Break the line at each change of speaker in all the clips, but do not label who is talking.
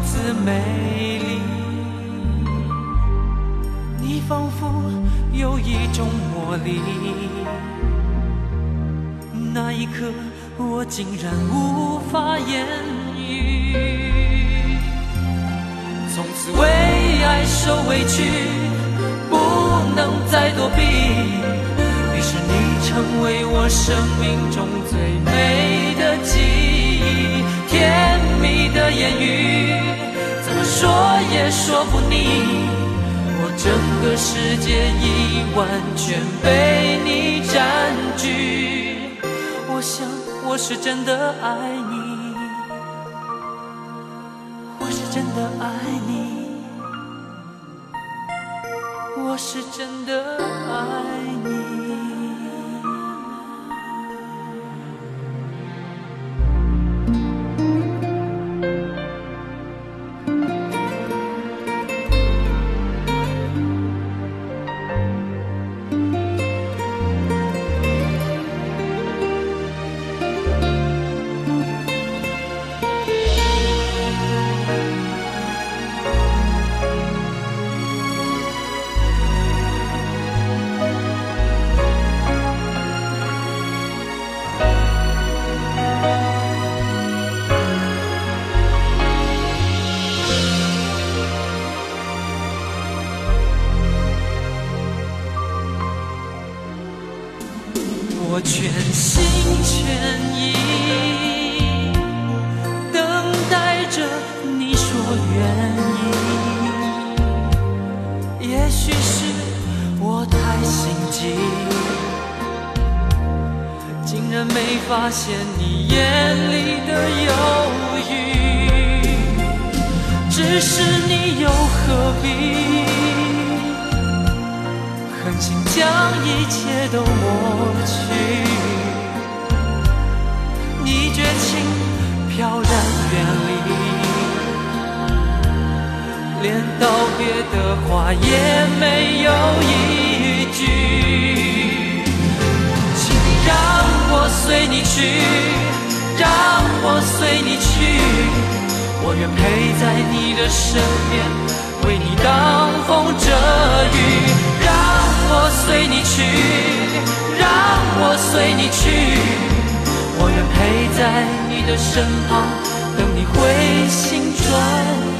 如此美丽。你仿佛有一种魔力，那一刻我竟然无法言语。从此为爱受委屈，不能再躲避。于是你成为我生命中最美的记忆，甜蜜的言语，说也说不腻。我整个世界已完全被你占据，我想我是真的爱你。我是真的爱你，我是真的爱你。连道别的话也没有一句。请让我随你去，让我随你去，我愿陪在你的身边，为你挡风遮雨。让我随你去，让我随你去，我愿陪在你的身旁，等你回心转意。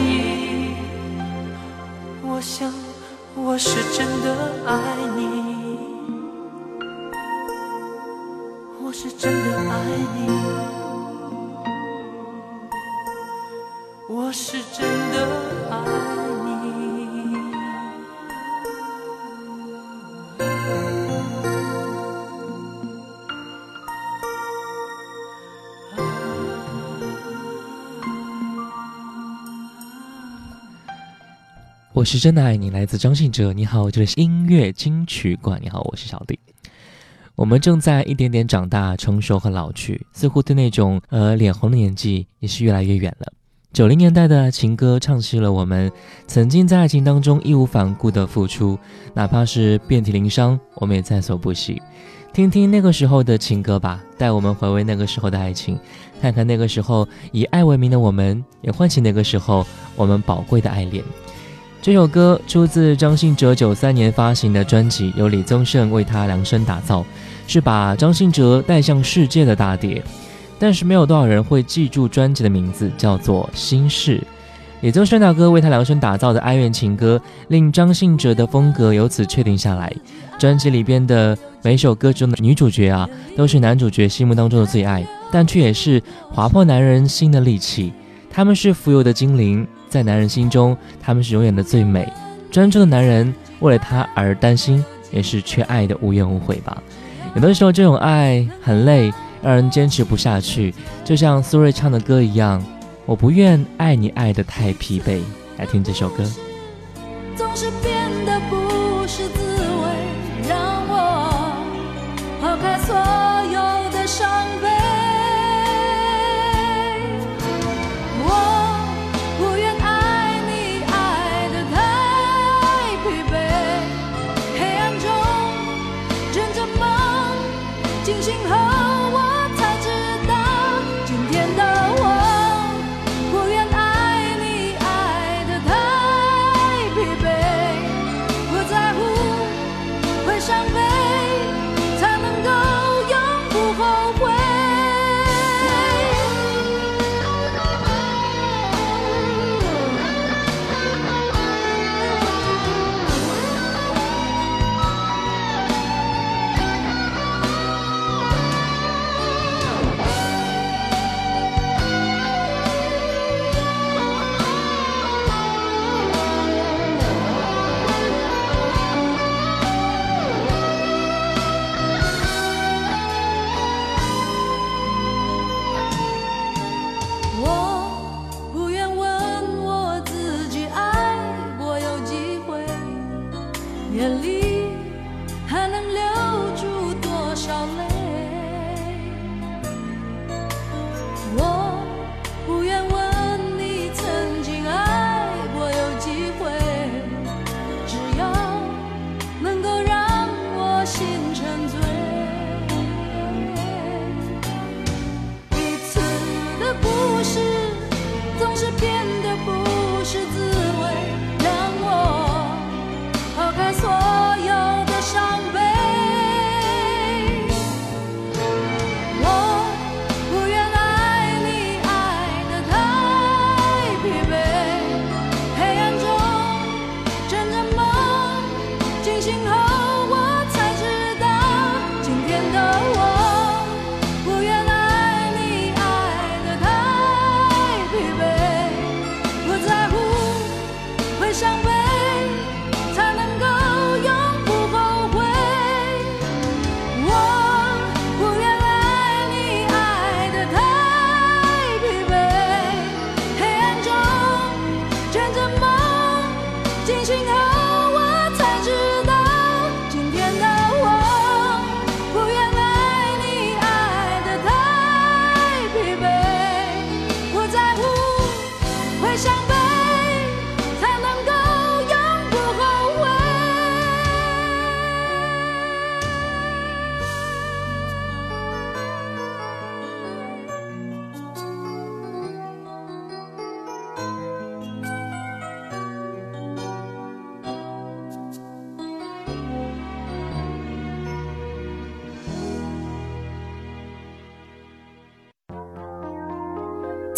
我是真的爱你，我是真的爱你，我是真的爱
我是真的爱你，来自张信哲。你好，这里是音乐金曲馆。你好，我是小弟。我们正在一点点长大、成熟和老去，似乎对那种呃脸红的年纪也是越来越远了。九零年代的情歌，唱起了我们曾经在爱情当中义无反顾的付出，哪怕是遍体鳞伤，我们也在所不惜。听听那个时候的情歌吧，带我们回味那个时候的爱情，看看那个时候以爱为名的我们，也唤起那个时候我们宝贵的爱恋。这首歌出自张信哲九三年发行的专辑，由李宗盛为他量身打造，是把张信哲带向世界的大碟。但是没有多少人会记住专辑的名字，叫做《心事》。李宗盛大哥为他量身打造的哀怨情歌，令张信哲的风格由此确定下来。专辑里边的每首歌中的女主角啊，都是男主角心目当中的最爱，但却也是划破男人心的利器。他们是浮游的精灵。在男人心中，他们是永远的最美。专注的男人为了她而担心，也是缺爱的无怨无悔吧。有的时候，这种爱很累，让人坚持不下去。就像苏芮唱的歌一样，我不愿爱你爱得太疲惫。来听这首歌。
总是变得不是滋味，让我抛开所有的伤悲。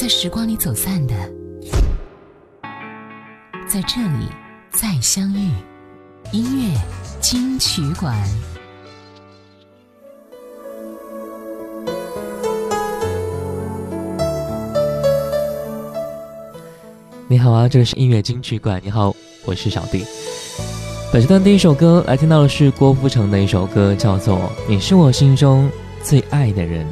在时光里走散的，在这里再相遇。音乐金曲馆。
你好啊，这里是音乐金曲馆。你好，我是小弟。本时段第一首歌来听到的是郭富城的一首歌，叫做《你是我心中最爱的人》。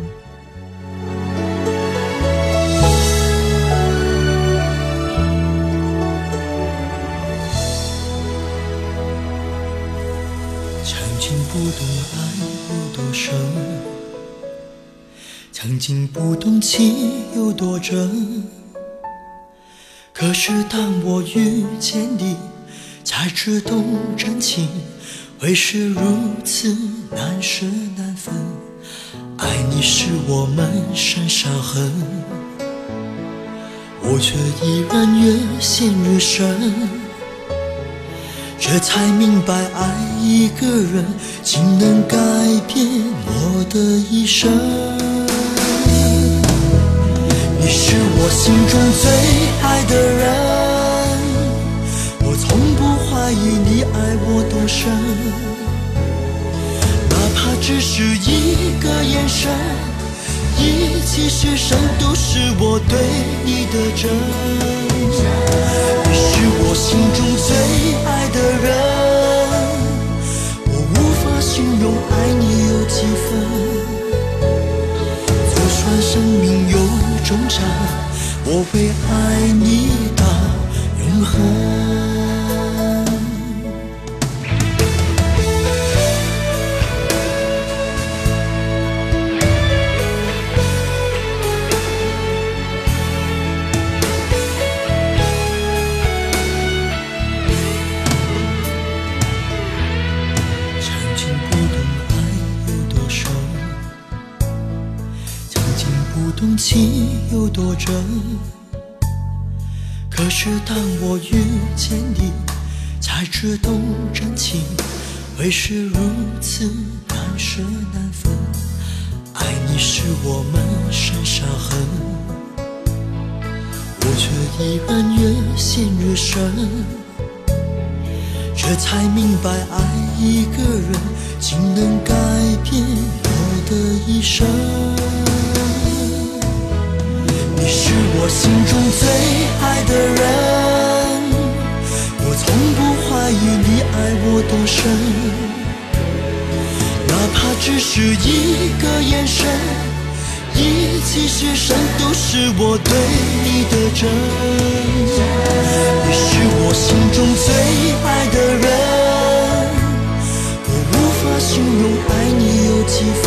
曾经不懂情有多真，可是当我遇见你，才知懂真情会是如此难舍难分。爱你是我们身伤痕，我却依然越陷越深。这才明白，爱一个人竟能改变我的一生。你是我心中最爱的人，我从不怀疑你爱我多深，哪怕只是一个眼神，一起失声，都是我对你的真。你是我心中最爱的人，我会爱你到永恒。情有多真，可是当我遇见你，才知懂真情会是如此难舍难分。爱你是我们身伤痕，我却依然越陷越深。这才明白，爱一个人竟能改变我的一生。你是我心中最爱的人，我从不怀疑你爱我多深，哪怕只是一个眼神，一起失声，都是我对你的真。你是我心中最爱的人，我无法形容爱你有几分，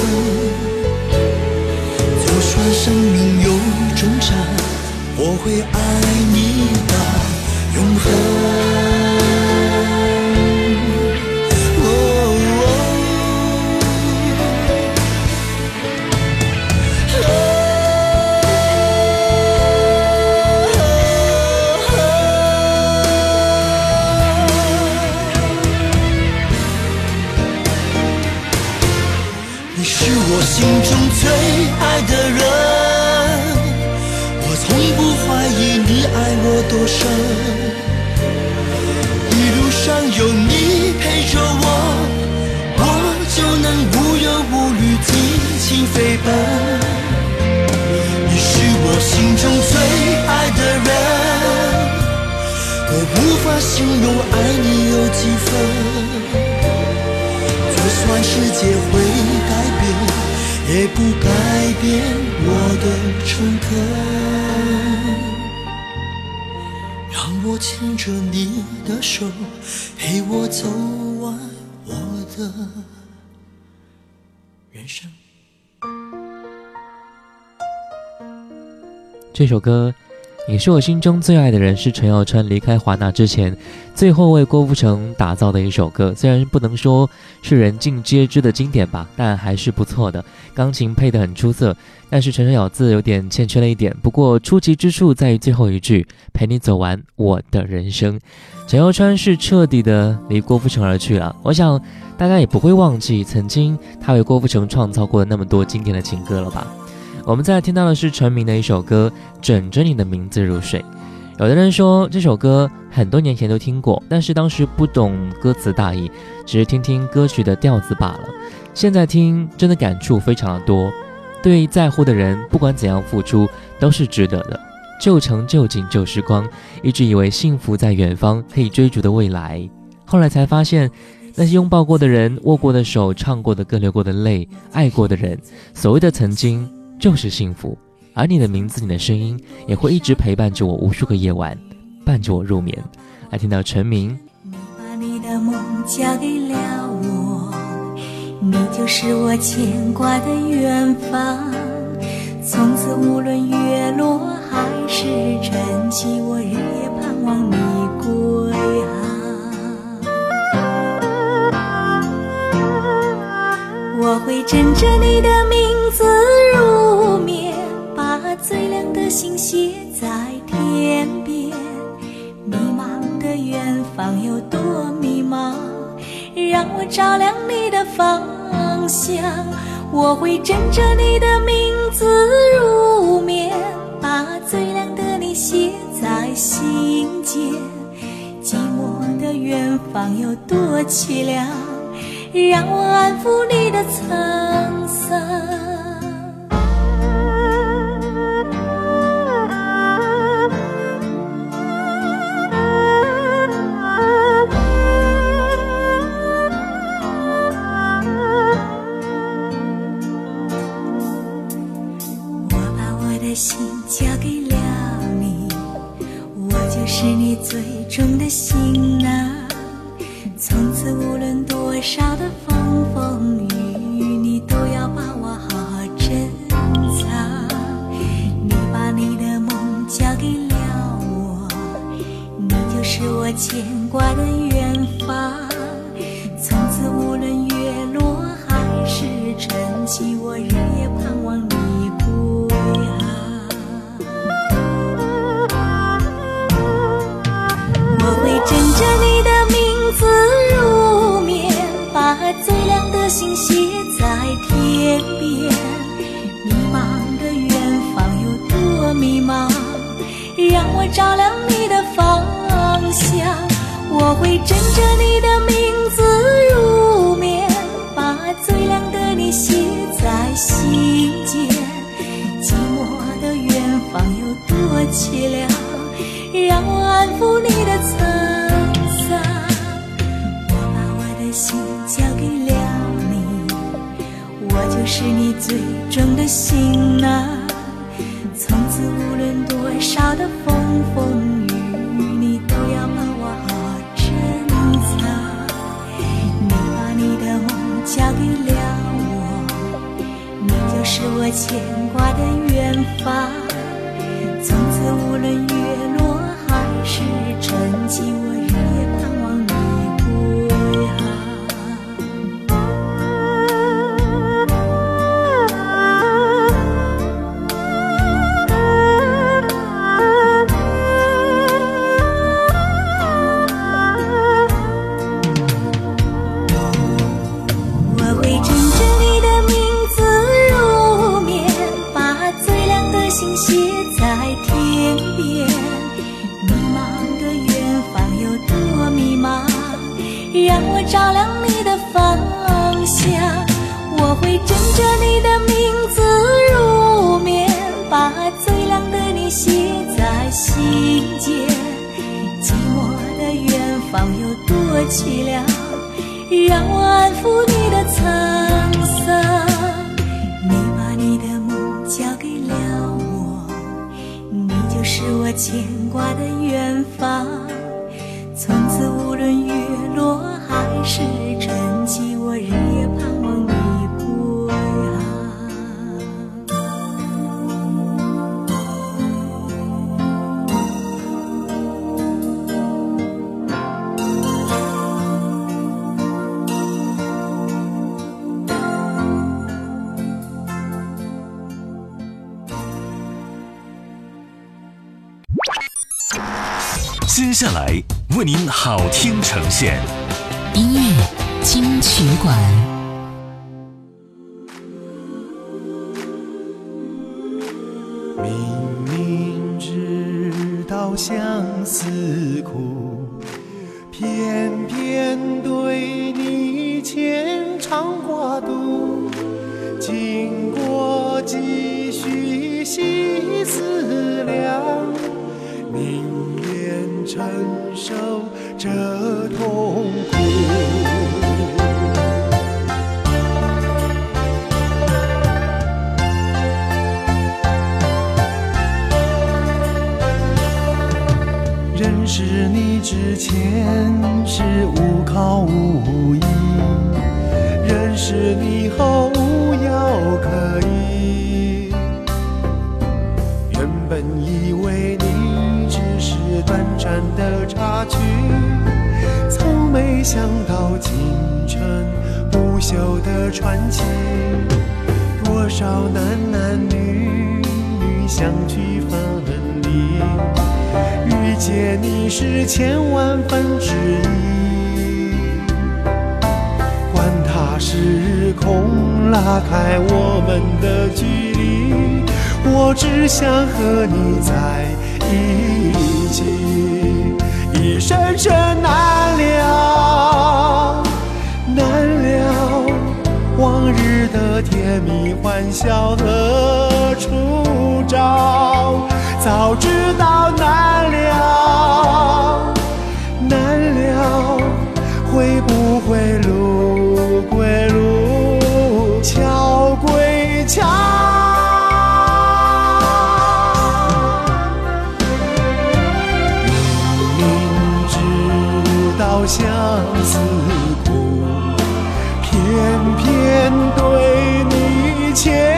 就算生命。我会爱你到永恒。多深？一路上有你陪着我，我就能无忧无虑尽情飞奔。你是我心中最爱的人，我无法形容爱你有几分。就算世界会改变，也不改变我的诚恳。我牵着你的手，陪我走完我的人生。
这首歌。你是我心中最爱的人，是陈小春离开华纳之前，最后为郭富城打造的一首歌。虽然不能说是人尽皆知的经典吧，但还是不错的。钢琴配得很出色，但是陈声咬字有点欠缺了一点。不过出奇之处在于最后一句“陪你走完我的人生”。陈小春是彻底的离郭富城而去了。我想大家也不会忘记曾经他为郭富城创造过的那么多经典的情歌了吧。我们再听到的是陈明的一首歌《枕着你的名字入睡》。有的人说这首歌很多年前都听过，但是当时不懂歌词大意，只是听听歌曲的调子罢了。现在听真的感触非常的多。对在乎的人，不管怎样付出都是值得的。旧城旧景旧时光，一直以为幸福在远方，可以追逐的未来。后来才发现，那些拥抱过的人、握过的手、唱过的歌、流过的泪、爱过的人，所谓的曾经。就是幸福，而你的名字，你的声音也会一直陪伴着我无数个夜晚，伴着我入眠。来听到陈明。
你把你的梦嫁给了我，你就是我牵挂的远方。从此无论月落还是晨起，我日夜盼望你归航。我会枕着你的名字，的星写在天边。迷茫的远方有多迷茫？让我照亮你的方向。我会枕着你的名字入眠，把最亮的你写在心间。寂寞的远方有多凄凉？让我安抚你的沧桑。牵挂的远方。从此无论月落还是晨起，我日夜盼望你归航。我会枕着你的名字入眠，把最亮的星写在天边。迷茫的远方有多迷茫？让我照亮你的方向。我会枕着你的名字入眠，把最亮的你写在心间。寂寞的远方有多凄凉？让我安抚你的沧桑。我把我的心交给了你，我就是你最终的行囊。从此无论多少的风是我牵挂的远方。
为您好听呈现，
音乐金曲馆，
是无靠无依，认识
你后无药可医。原本以为你只是短暂的插曲，从没想到青春不朽的传奇。多少男男女女相聚分离，遇见你是千万分之一。痛拉开我们的距离，我只想和你在一起，一生生难了，难了。往日的甜蜜欢笑何处找？早知道难了，难了，会不会路归路，桥归桥？明知道相思苦。偏偏对你牵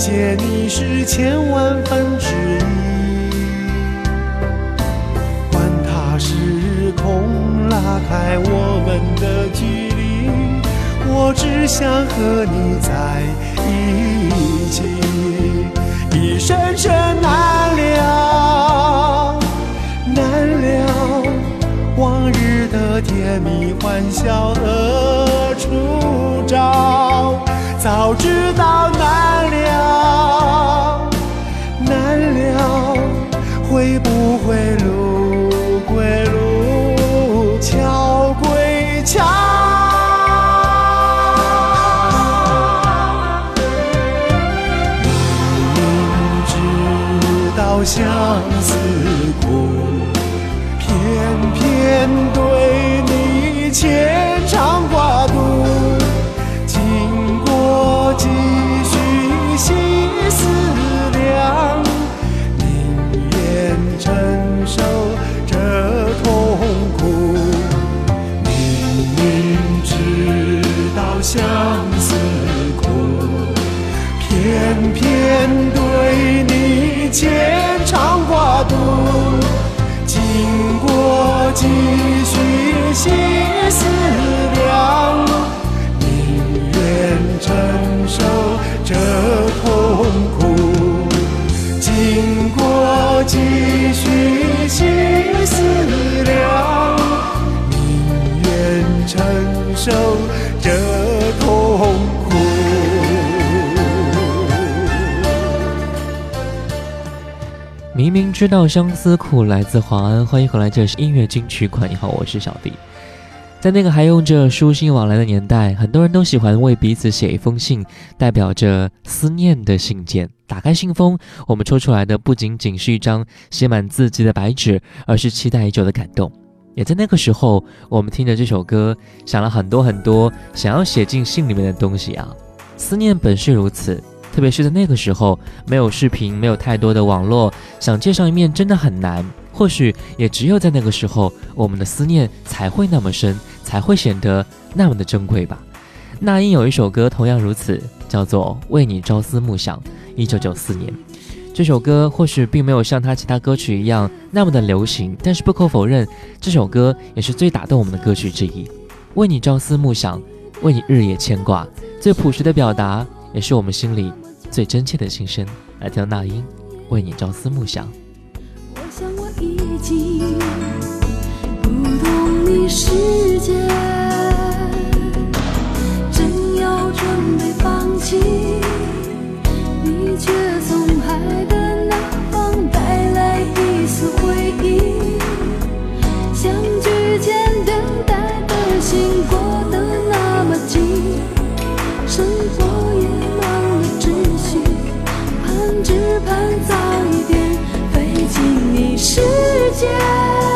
遇见你是千万分之一。管他时空拉开我们的距离，我只想和你在一起，一生生难了，难了。往日的甜蜜欢笑何处找？早知道难了，相思苦，偏偏对你牵肠挂肚。经过几许细思量，宁愿真明明知道相思苦，
来自华安，欢迎回来，这是音乐金曲款。你好，我是小弟。在那个还用着书信往来的年代，很多人都喜欢为彼此写一封信，代表着思念的信件。打开信封，我们抽出来的不仅仅是一张写满字迹的白纸，而是期待已久的感动。也在那个时候，我们听着这首歌，想了很多很多想要写进信里面的东西啊。思念本是如此。特别是在那个时候没有视频没有太多的网络想见上一面真的很难或许也只有在那个时候我们的思念才会那么深才会显得那么的珍贵吧。那英有一首歌同样如此叫做为你朝思暮想一九九四年。这首歌或许并没有像他其他歌曲一样那么的流行但是不可否认这首歌也是最打动我们的歌曲之一为你朝思暮想为你日夜牵挂最朴实的表达也是我们心里最真切的心声。来听那英为你朝思暮想。
我想我已经不懂你世界，真要准备放弃，你却。世界。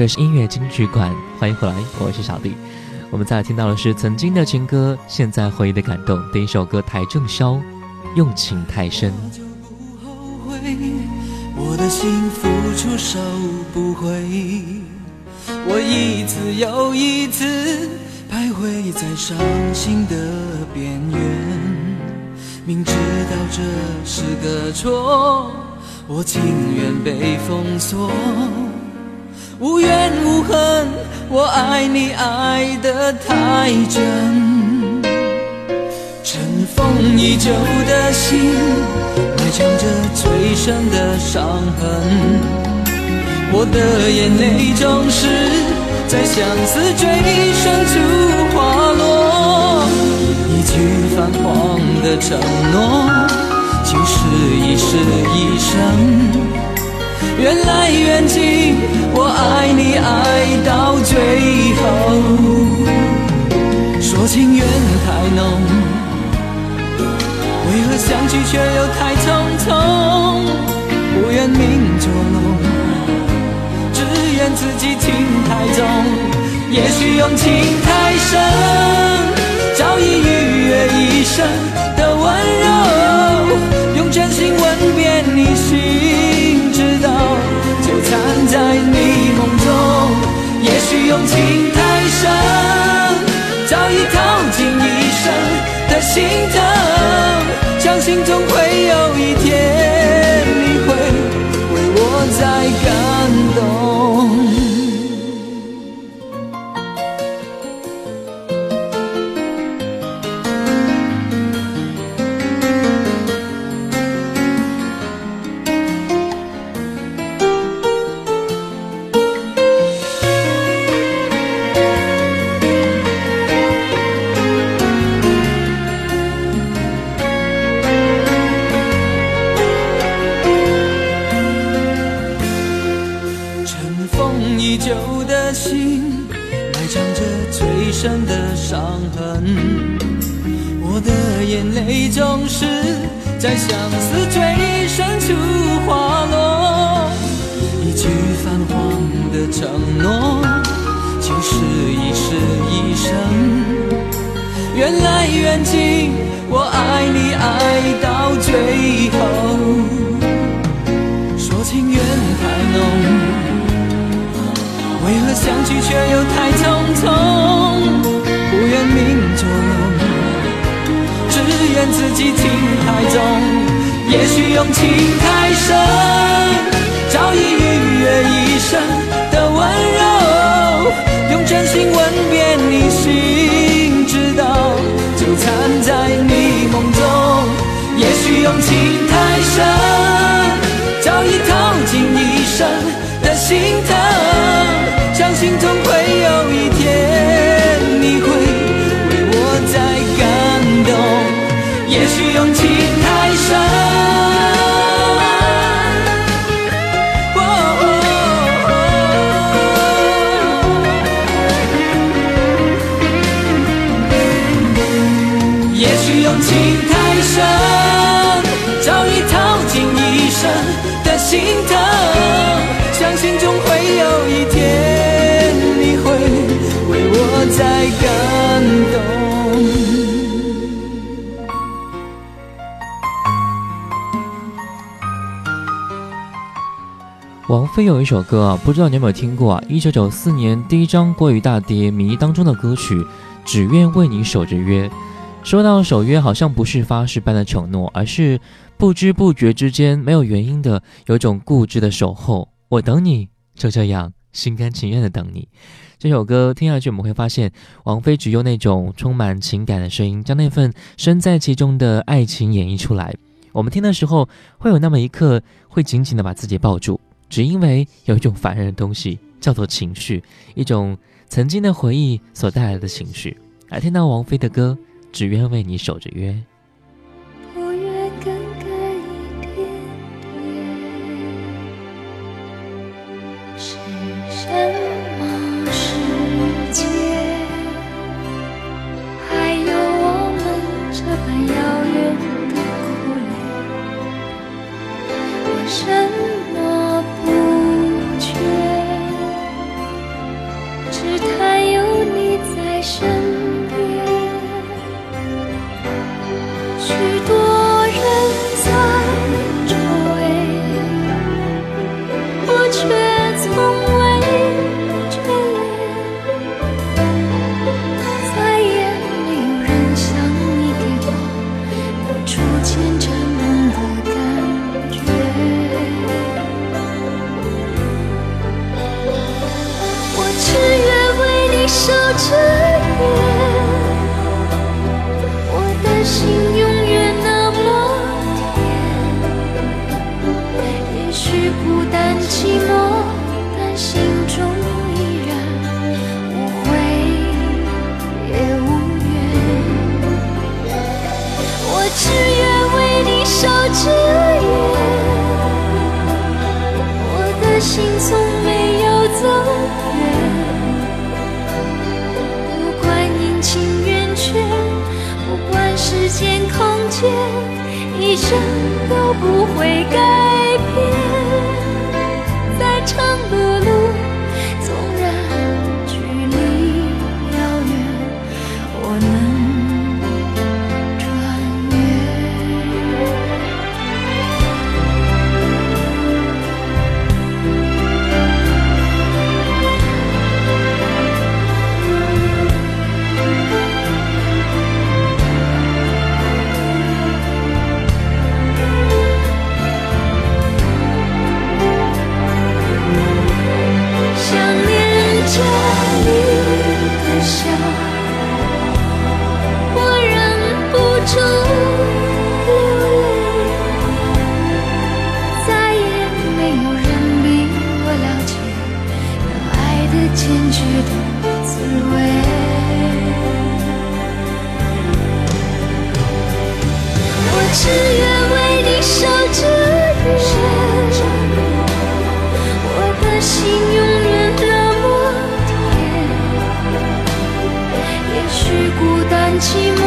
这
是音乐金曲馆，欢迎回来，我是小弟。我们再来听到的是曾经的情歌，现在回忆的感动。第一首歌台正宵，用情太深。
我的心付出收不回，我一次又一次徘徊在伤心的边缘。明知道这是个错，我情愿被封锁。无怨无恨，我爱你爱得太真。
尘封已久的心，埋藏着最深的伤痕。我的眼泪总是在相思最深处滑落。一句泛黄的承诺，就是一世一生。缘来缘尽，我爱你爱到最后，说情缘太浓，为何相聚却又太匆匆？不愿命捉弄，只愿自己情太重。也许用情太深，早已逾越一生的温柔，心疼，相信总会缘来缘尽，我爱你爱到最后。说情缘太浓，为何相聚却又太匆匆？不愿命捉弄，只愿自己情太重。也许用情太深，太飞有一
首歌啊，不知道你有没有听过啊？一九九四年第一张国语大碟《迷》当中的歌曲《只愿为你守着约》。说到守约，好像不是发誓般的承诺，而是不知不觉之间没有原因的有种固执的守候。我等你，就这样心甘情愿的等你。这首歌听下去，我们会发现王菲只用那种充满情感的声音，将那份身在其中的爱情演绎出来。我们听的时候，会有那么一刻会紧紧的把自己抱住。只因为有一种烦人的东西叫做情绪，一种曾经的回忆所带来的情绪。来听到王菲的歌，只愿为你守着约。
不愿一生都不会改寂寞，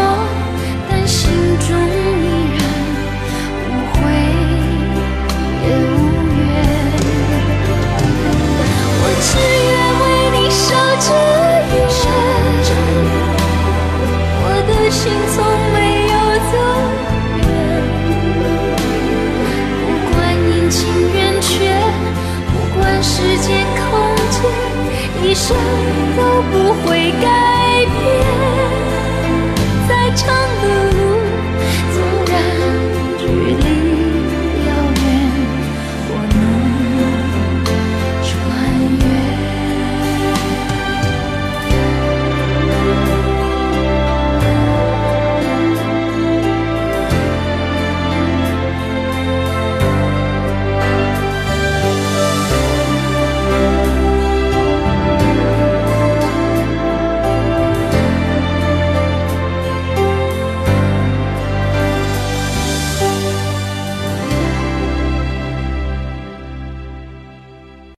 但心中依然无悔也无怨。我只愿为你守着愿，我的心从
没有走远。不管阴晴圆缺，不管时间空间，一生都不会改。